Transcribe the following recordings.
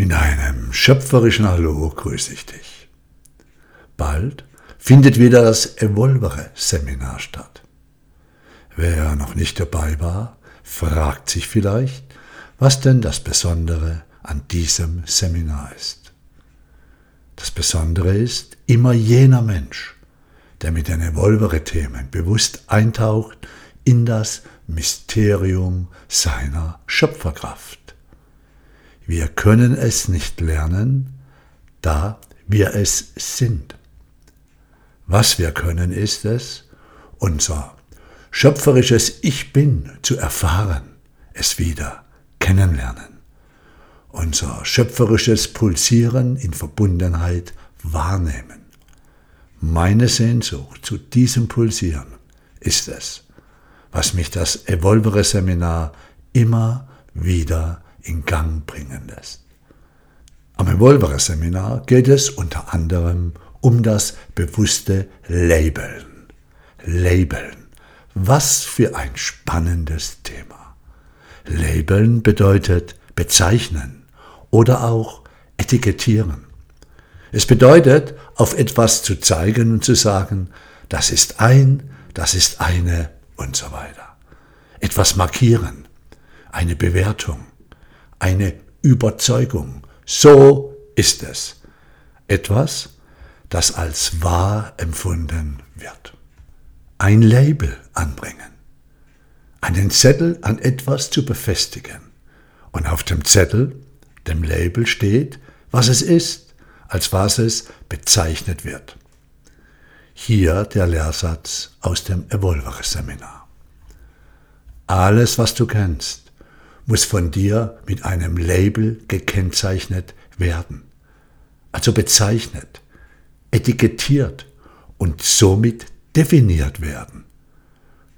Mit einem schöpferischen Hallo grüße ich dich. Bald findet wieder das Evolvere-Seminar statt. Wer noch nicht dabei war, fragt sich vielleicht, was denn das Besondere an diesem Seminar ist. Das Besondere ist immer jener Mensch, der mit den Evolvere-Themen bewusst eintaucht in das Mysterium seiner Schöpferkraft. Wir können es nicht lernen, da wir es sind. Was wir können, ist es, unser schöpferisches Ich bin zu erfahren, es wieder kennenlernen, unser schöpferisches Pulsieren in Verbundenheit wahrnehmen. Meine Sehnsucht zu diesem Pulsieren ist es, was mich das Evolvere Seminar immer wieder in Gang lässt. Am Evolvere Seminar geht es unter anderem um das bewusste Labeln. Labeln. Was für ein spannendes Thema. Labeln bedeutet bezeichnen oder auch etikettieren. Es bedeutet, auf etwas zu zeigen und zu sagen, das ist ein, das ist eine und so weiter. Etwas markieren, eine Bewertung, eine Überzeugung. So ist es. Etwas, das als wahr empfunden wird. Ein Label anbringen. Einen Zettel an etwas zu befestigen. Und auf dem Zettel, dem Label steht, was es ist, als was es bezeichnet wird. Hier der Lehrsatz aus dem Evolvere-Seminar. Alles, was du kennst, muss von dir mit einem Label gekennzeichnet werden. Also bezeichnet, etikettiert und somit definiert werden.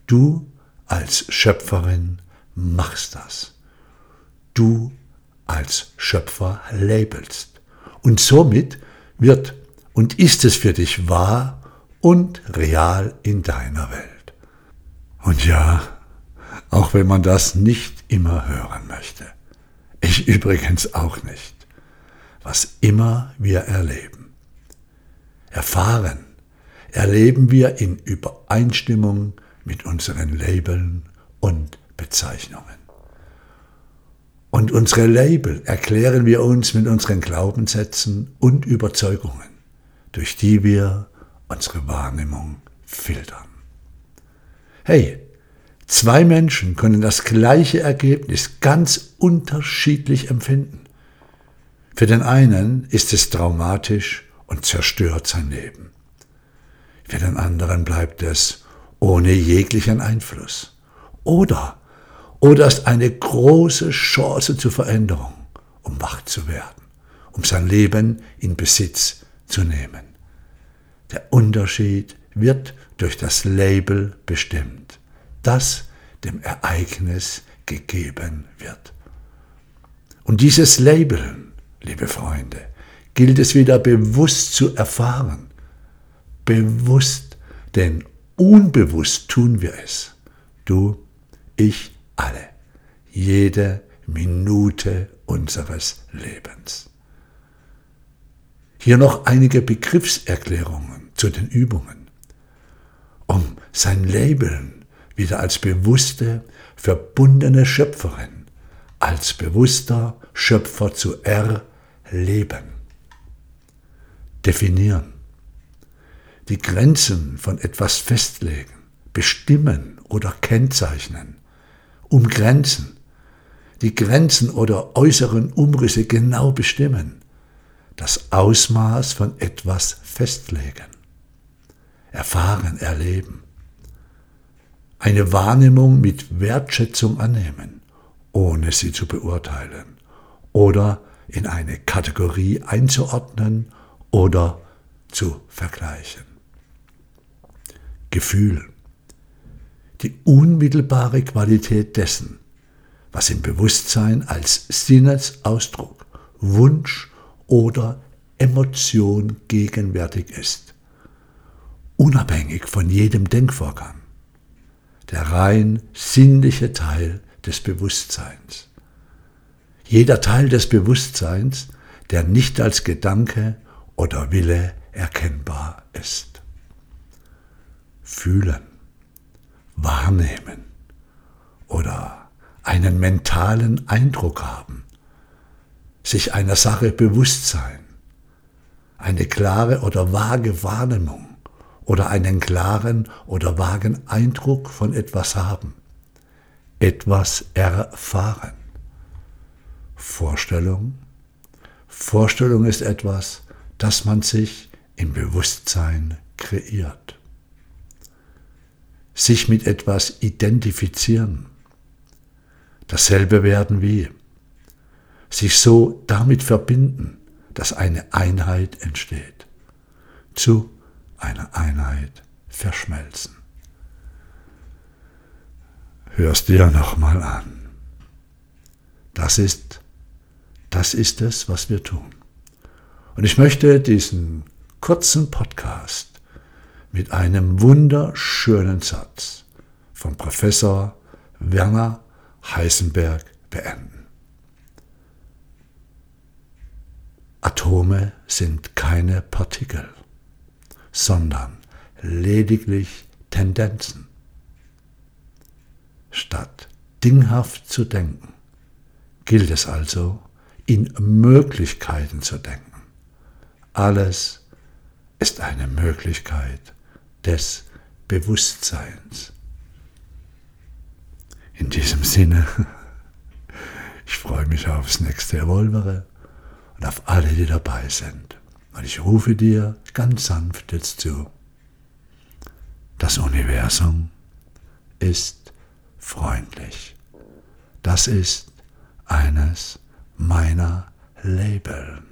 Du als Schöpferin machst das. Du als Schöpfer labelst. Und somit wird und ist es für dich wahr und real in deiner Welt. Und ja, auch wenn man das nicht immer hören möchte. Ich übrigens auch nicht. Was immer wir erleben, erfahren, erleben wir in Übereinstimmung mit unseren Labeln und Bezeichnungen. Und unsere Label erklären wir uns mit unseren Glaubenssätzen und Überzeugungen, durch die wir unsere Wahrnehmung filtern. Hey, Zwei Menschen können das gleiche Ergebnis ganz unterschiedlich empfinden. Für den einen ist es traumatisch und zerstört sein Leben. Für den anderen bleibt es ohne jeglichen Einfluss. Oder, oder ist eine große Chance zur Veränderung, um wach zu werden, um sein Leben in Besitz zu nehmen. Der Unterschied wird durch das Label bestimmt das dem Ereignis gegeben wird. Und dieses Labeln, liebe Freunde, gilt es wieder bewusst zu erfahren. Bewusst, denn unbewusst tun wir es. Du, ich, alle. Jede Minute unseres Lebens. Hier noch einige Begriffserklärungen zu den Übungen. Um sein Labeln wieder als bewusste, verbundene Schöpferin, als bewusster Schöpfer zu erleben. Definieren. Die Grenzen von etwas festlegen, bestimmen oder kennzeichnen. Umgrenzen. Die Grenzen oder äußeren Umrisse genau bestimmen. Das Ausmaß von etwas festlegen. Erfahren, erleben eine Wahrnehmung mit Wertschätzung annehmen, ohne sie zu beurteilen oder in eine Kategorie einzuordnen oder zu vergleichen. Gefühl. Die unmittelbare Qualität dessen, was im Bewusstsein als Sinnesausdruck, Wunsch oder Emotion gegenwärtig ist, unabhängig von jedem Denkvorgang der rein sinnliche Teil des Bewusstseins. Jeder Teil des Bewusstseins, der nicht als Gedanke oder Wille erkennbar ist. Fühlen, wahrnehmen oder einen mentalen Eindruck haben, sich einer Sache bewusst sein, eine klare oder vage Wahrnehmung oder einen klaren oder vagen Eindruck von etwas haben, etwas erfahren. Vorstellung. Vorstellung ist etwas, das man sich im Bewusstsein kreiert. Sich mit etwas identifizieren. Dasselbe werden wie. Sich so damit verbinden, dass eine Einheit entsteht. Zu einer Einheit verschmelzen. Hörst dir nochmal an. Das ist, das ist es, was wir tun. Und ich möchte diesen kurzen Podcast mit einem wunderschönen Satz von Professor Werner Heisenberg beenden. Atome sind keine Partikel, sondern lediglich Tendenzen. Statt dinghaft zu denken, gilt es also, in Möglichkeiten zu denken. Alles ist eine Möglichkeit des Bewusstseins. In diesem Sinne, ich freue mich aufs nächste Evolvere und auf alle, die dabei sind. Und ich rufe dir ganz sanft jetzt zu. Das Universum ist freundlich. Das ist eines meiner Labeln.